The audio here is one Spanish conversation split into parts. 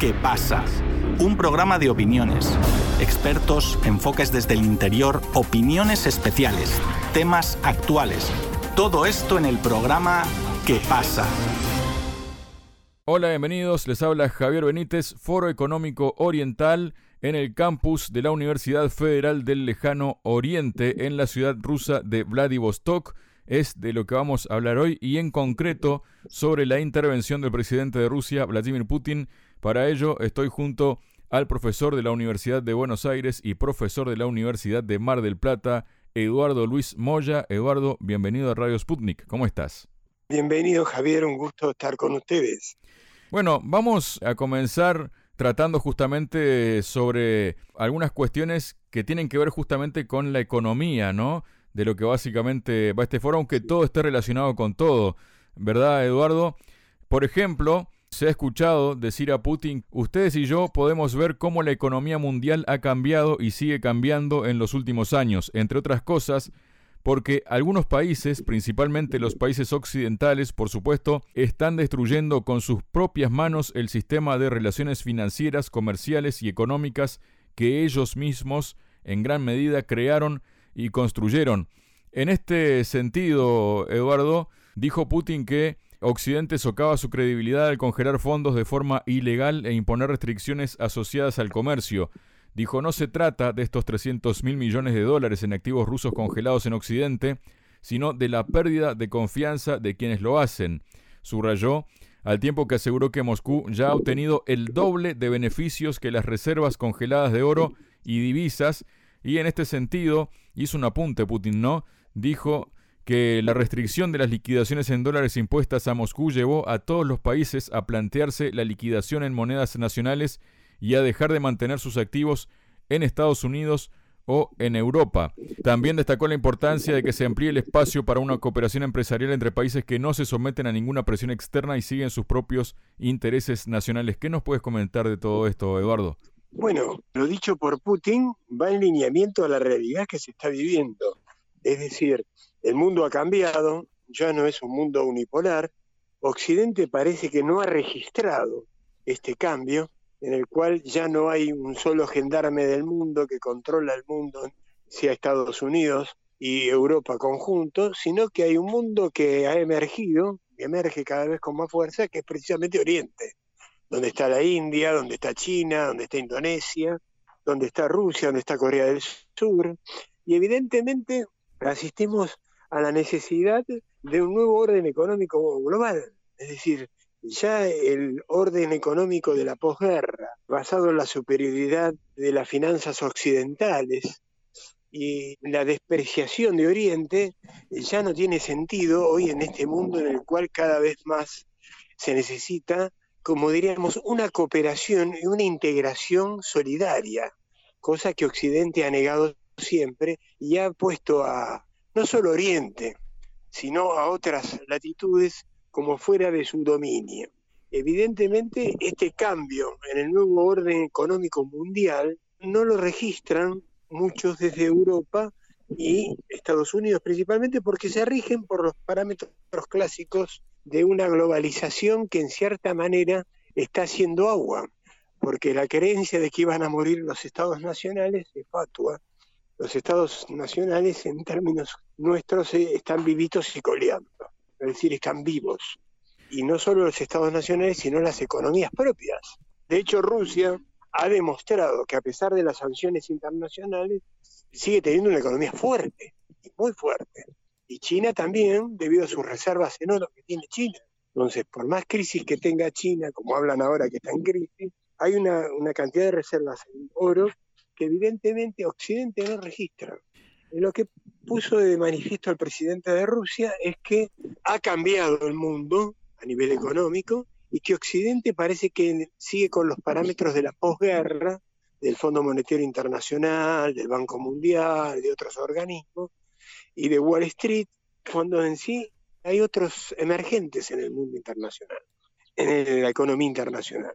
¿Qué pasa? Un programa de opiniones, expertos, enfoques desde el interior, opiniones especiales, temas actuales. Todo esto en el programa ¿Qué pasa? Hola, bienvenidos. Les habla Javier Benítez, Foro Económico Oriental en el campus de la Universidad Federal del Lejano Oriente en la ciudad rusa de Vladivostok. Es de lo que vamos a hablar hoy y en concreto sobre la intervención del presidente de Rusia, Vladimir Putin. Para ello estoy junto al profesor de la Universidad de Buenos Aires y profesor de la Universidad de Mar del Plata, Eduardo Luis Moya. Eduardo, bienvenido a Radio Sputnik. ¿Cómo estás? Bienvenido Javier, un gusto estar con ustedes. Bueno, vamos a comenzar tratando justamente sobre algunas cuestiones que tienen que ver justamente con la economía, ¿no? De lo que básicamente va este foro, aunque todo esté relacionado con todo, ¿verdad, Eduardo? Por ejemplo, se ha escuchado decir a Putin, ustedes y yo podemos ver cómo la economía mundial ha cambiado y sigue cambiando en los últimos años, entre otras cosas, porque algunos países, principalmente los países occidentales, por supuesto, están destruyendo con sus propias manos el sistema de relaciones financieras, comerciales y económicas que ellos mismos en gran medida crearon y construyeron. En este sentido, Eduardo, dijo Putin que Occidente socava su credibilidad al congelar fondos de forma ilegal e imponer restricciones asociadas al comercio. Dijo, no se trata de estos 300 mil millones de dólares en activos rusos congelados en Occidente, sino de la pérdida de confianza de quienes lo hacen. Subrayó, al tiempo que aseguró que Moscú ya ha obtenido el doble de beneficios que las reservas congeladas de oro y divisas, y en este sentido hizo un apunte Putin, ¿no? Dijo que la restricción de las liquidaciones en dólares impuestas a Moscú llevó a todos los países a plantearse la liquidación en monedas nacionales y a dejar de mantener sus activos en Estados Unidos o en Europa. También destacó la importancia de que se amplíe el espacio para una cooperación empresarial entre países que no se someten a ninguna presión externa y siguen sus propios intereses nacionales. ¿Qué nos puedes comentar de todo esto, Eduardo? Bueno, lo dicho por Putin va en lineamiento a la realidad que se está viviendo. Es decir, el mundo ha cambiado, ya no es un mundo unipolar. Occidente parece que no ha registrado este cambio en el cual ya no hay un solo gendarme del mundo que controla el mundo, sea Estados Unidos y Europa conjunto, sino que hay un mundo que ha emergido, que emerge cada vez con más fuerza, que es precisamente Oriente, donde está la India, donde está China, donde está Indonesia, donde está Rusia, donde está Corea del Sur, y evidentemente asistimos a la necesidad de un nuevo orden económico global, es decir, ya el orden económico de la posguerra, basado en la superioridad de las finanzas occidentales y la despreciación de Oriente, ya no tiene sentido hoy en este mundo en el cual cada vez más se necesita, como diríamos, una cooperación y una integración solidaria, cosa que Occidente ha negado siempre y ha puesto a no solo Oriente, sino a otras latitudes como fuera de su dominio. Evidentemente, este cambio en el nuevo orden económico mundial no lo registran muchos desde Europa y Estados Unidos principalmente porque se rigen por los parámetros clásicos de una globalización que en cierta manera está haciendo agua, porque la creencia de que iban a morir los estados nacionales es fatua. Los estados nacionales en términos nuestros eh, están vivitos y coleando es decir, están vivos. Y no solo los estados nacionales, sino las economías propias. De hecho, Rusia ha demostrado que a pesar de las sanciones internacionales, sigue teniendo una economía fuerte, y muy fuerte. Y China también, debido a sus reservas en oro que tiene China. Entonces, por más crisis que tenga China, como hablan ahora que está en crisis, hay una, una cantidad de reservas en oro que evidentemente Occidente no registra. Lo que puso de manifiesto el presidente de Rusia es que ha cambiado el mundo a nivel económico y que Occidente parece que sigue con los parámetros de la posguerra, del Fondo Monetario Internacional, del Banco Mundial, de otros organismos, y de Wall Street, cuando en sí hay otros emergentes en el mundo internacional, en la economía internacional.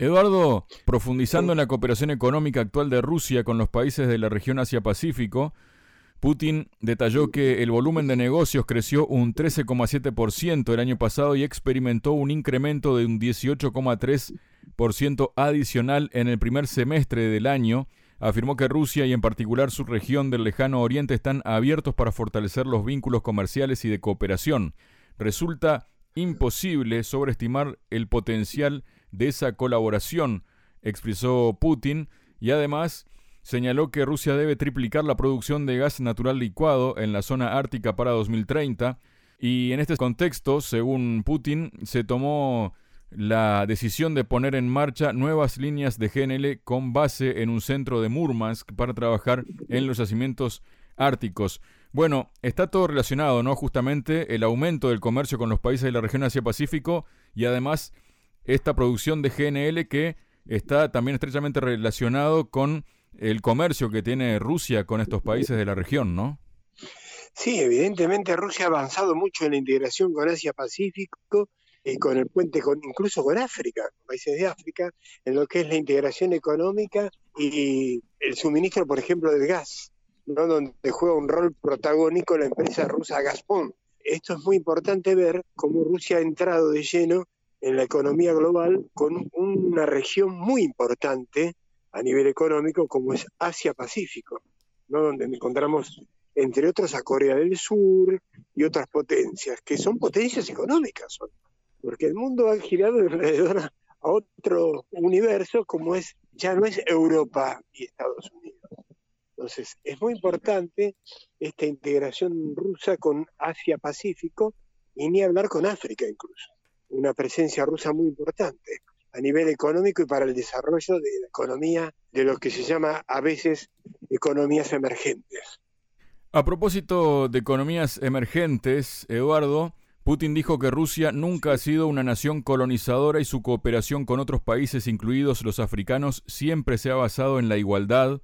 Eduardo, profundizando en la cooperación económica actual de Rusia con los países de la región Asia-Pacífico, Putin detalló que el volumen de negocios creció un 13,7% el año pasado y experimentó un incremento de un 18,3% adicional en el primer semestre del año, afirmó que Rusia y en particular su región del lejano oriente están abiertos para fortalecer los vínculos comerciales y de cooperación. Resulta imposible sobreestimar el potencial de esa colaboración, expresó Putin, y además señaló que Rusia debe triplicar la producción de gas natural licuado en la zona ártica para 2030, y en este contexto, según Putin, se tomó la decisión de poner en marcha nuevas líneas de GNL con base en un centro de Murmansk para trabajar en los yacimientos árticos. Bueno, está todo relacionado, ¿no? Justamente el aumento del comercio con los países de la región Asia-Pacífico y además esta producción de GNL que está también estrechamente relacionado con el comercio que tiene Rusia con estos países de la región, ¿no? Sí, evidentemente Rusia ha avanzado mucho en la integración con Asia-Pacífico y con el puente, incluso con África, con países de África, en lo que es la integración económica y el suministro, por ejemplo, del gas, ¿no? donde juega un rol protagónico la empresa rusa Gazprom. Esto es muy importante ver cómo Rusia ha entrado de lleno en la economía global con una región muy importante a nivel económico como es Asia-Pacífico, ¿no? donde encontramos entre otros a Corea del Sur y otras potencias, que son potencias económicas, porque el mundo ha girado alrededor a otro universo como es, ya no es Europa y Estados Unidos. Entonces, es muy importante esta integración rusa con Asia-Pacífico y ni hablar con África incluso. Una presencia rusa muy importante a nivel económico y para el desarrollo de la economía de lo que se llama a veces economías emergentes. A propósito de economías emergentes, Eduardo, Putin dijo que Rusia nunca ha sido una nación colonizadora y su cooperación con otros países, incluidos los africanos, siempre se ha basado en la igualdad.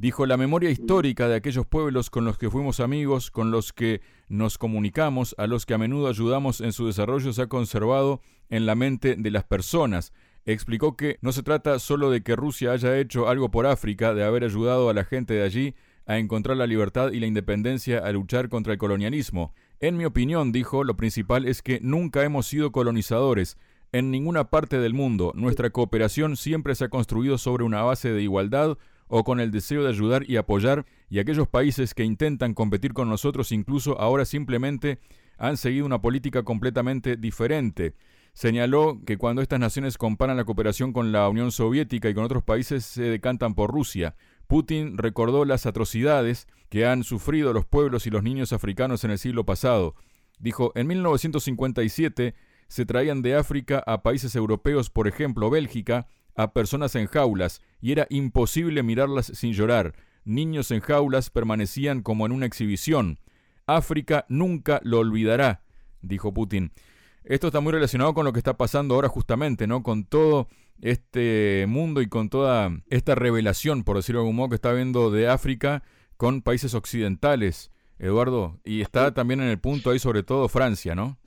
Dijo, la memoria histórica de aquellos pueblos con los que fuimos amigos, con los que nos comunicamos, a los que a menudo ayudamos en su desarrollo, se ha conservado en la mente de las personas. Explicó que no se trata solo de que Rusia haya hecho algo por África, de haber ayudado a la gente de allí a encontrar la libertad y la independencia a luchar contra el colonialismo. En mi opinión, dijo, lo principal es que nunca hemos sido colonizadores. En ninguna parte del mundo nuestra cooperación siempre se ha construido sobre una base de igualdad o con el deseo de ayudar y apoyar, y aquellos países que intentan competir con nosotros incluso ahora simplemente han seguido una política completamente diferente. Señaló que cuando estas naciones comparan la cooperación con la Unión Soviética y con otros países se decantan por Rusia. Putin recordó las atrocidades que han sufrido los pueblos y los niños africanos en el siglo pasado. Dijo, en 1957 se traían de África a países europeos, por ejemplo Bélgica, a personas en jaulas, y era imposible mirarlas sin llorar. Niños en jaulas permanecían como en una exhibición. África nunca lo olvidará, dijo Putin. Esto está muy relacionado con lo que está pasando ahora justamente, ¿no? Con todo este mundo y con toda esta revelación, por decirlo de algún modo, que está viendo de África con países occidentales, Eduardo, y está también en el punto ahí sobre todo Francia, ¿no?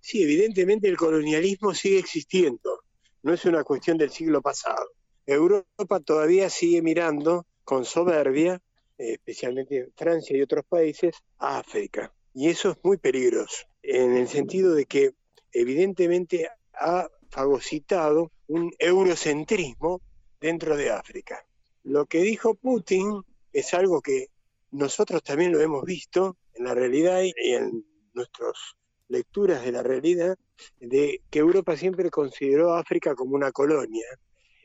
Sí, evidentemente el colonialismo sigue existiendo, no es una cuestión del siglo pasado. Europa todavía sigue mirando con soberbia, especialmente Francia y otros países, a África. Y eso es muy peligroso, en el sentido de que evidentemente ha fagocitado un eurocentrismo dentro de África. Lo que dijo Putin es algo que nosotros también lo hemos visto en la realidad y en nuestras lecturas de la realidad, de que Europa siempre consideró a África como una colonia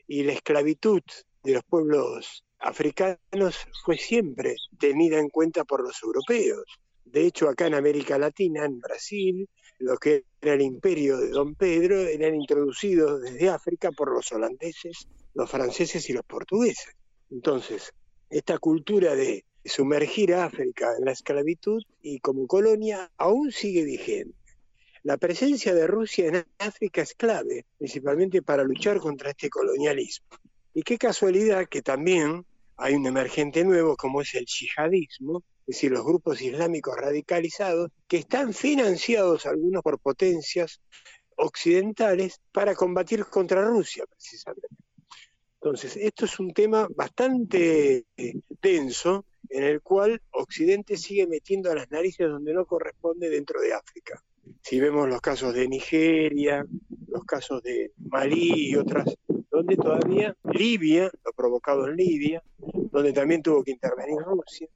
y la esclavitud de los pueblos africanos fue siempre tenida en cuenta por los europeos. De hecho, acá en América Latina, en Brasil, lo que era el imperio de Don Pedro eran introducidos desde África por los holandeses, los franceses y los portugueses. Entonces, esta cultura de sumergir a África en la esclavitud y como colonia aún sigue vigente. La presencia de Rusia en África es clave, principalmente para luchar contra este colonialismo. Y qué casualidad que también hay un emergente nuevo como es el yihadismo, es decir, los grupos islámicos radicalizados, que están financiados algunos por potencias occidentales para combatir contra Rusia, precisamente. Entonces, esto es un tema bastante eh, denso en el cual Occidente sigue metiendo a las narices donde no corresponde dentro de África. Si vemos los casos de Nigeria, los casos de Malí y otras, donde todavía. Libia, lo provocado en Libia, donde también tuvo que intervenir Rusia.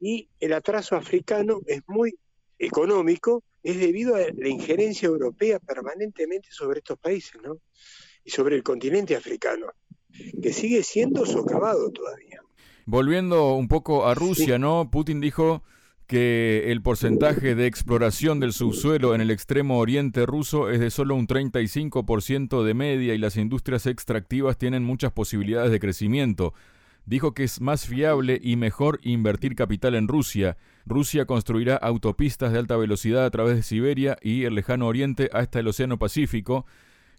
Y el atraso africano es muy económico, es debido a la injerencia europea permanentemente sobre estos países, ¿no? Y sobre el continente africano, que sigue siendo socavado todavía. Volviendo un poco a Rusia, ¿no? Putin dijo que el porcentaje de exploración del subsuelo en el extremo oriente ruso es de solo un 35% de media y las industrias extractivas tienen muchas posibilidades de crecimiento. Dijo que es más fiable y mejor invertir capital en Rusia. Rusia construirá autopistas de alta velocidad a través de Siberia y el lejano oriente hasta el Océano Pacífico.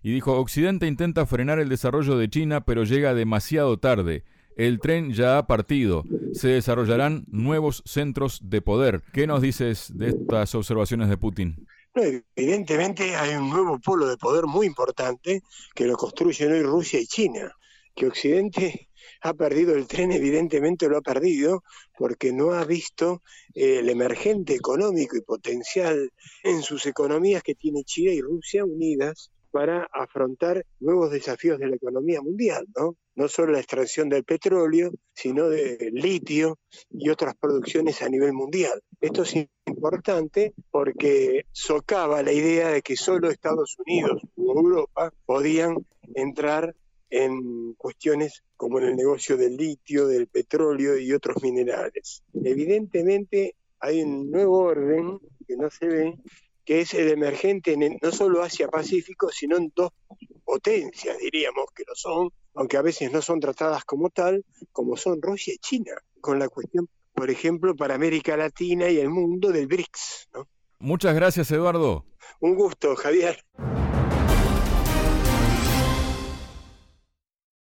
Y dijo, Occidente intenta frenar el desarrollo de China, pero llega demasiado tarde. El tren ya ha partido. Se desarrollarán nuevos centros de poder. ¿Qué nos dices de estas observaciones de Putin? evidentemente hay un nuevo polo de poder muy importante que lo construyen hoy Rusia y China. Que Occidente ha perdido el tren, evidentemente lo ha perdido, porque no ha visto eh, el emergente económico y potencial en sus economías que tiene China y Rusia unidas para afrontar nuevos desafíos de la economía mundial, ¿no? No solo la extracción del petróleo, sino de litio y otras producciones a nivel mundial. Esto es importante porque socava la idea de que solo Estados Unidos o Europa podían entrar en cuestiones como en el negocio del litio, del petróleo y otros minerales. Evidentemente hay un nuevo orden que no se ve que es el emergente en no solo Asia-Pacífico, sino en dos potencias, diríamos que lo son, aunque a veces no son tratadas como tal, como son Rusia y China, con la cuestión, por ejemplo, para América Latina y el mundo del BRICS. Muchas gracias, Eduardo. Un gusto, Javier.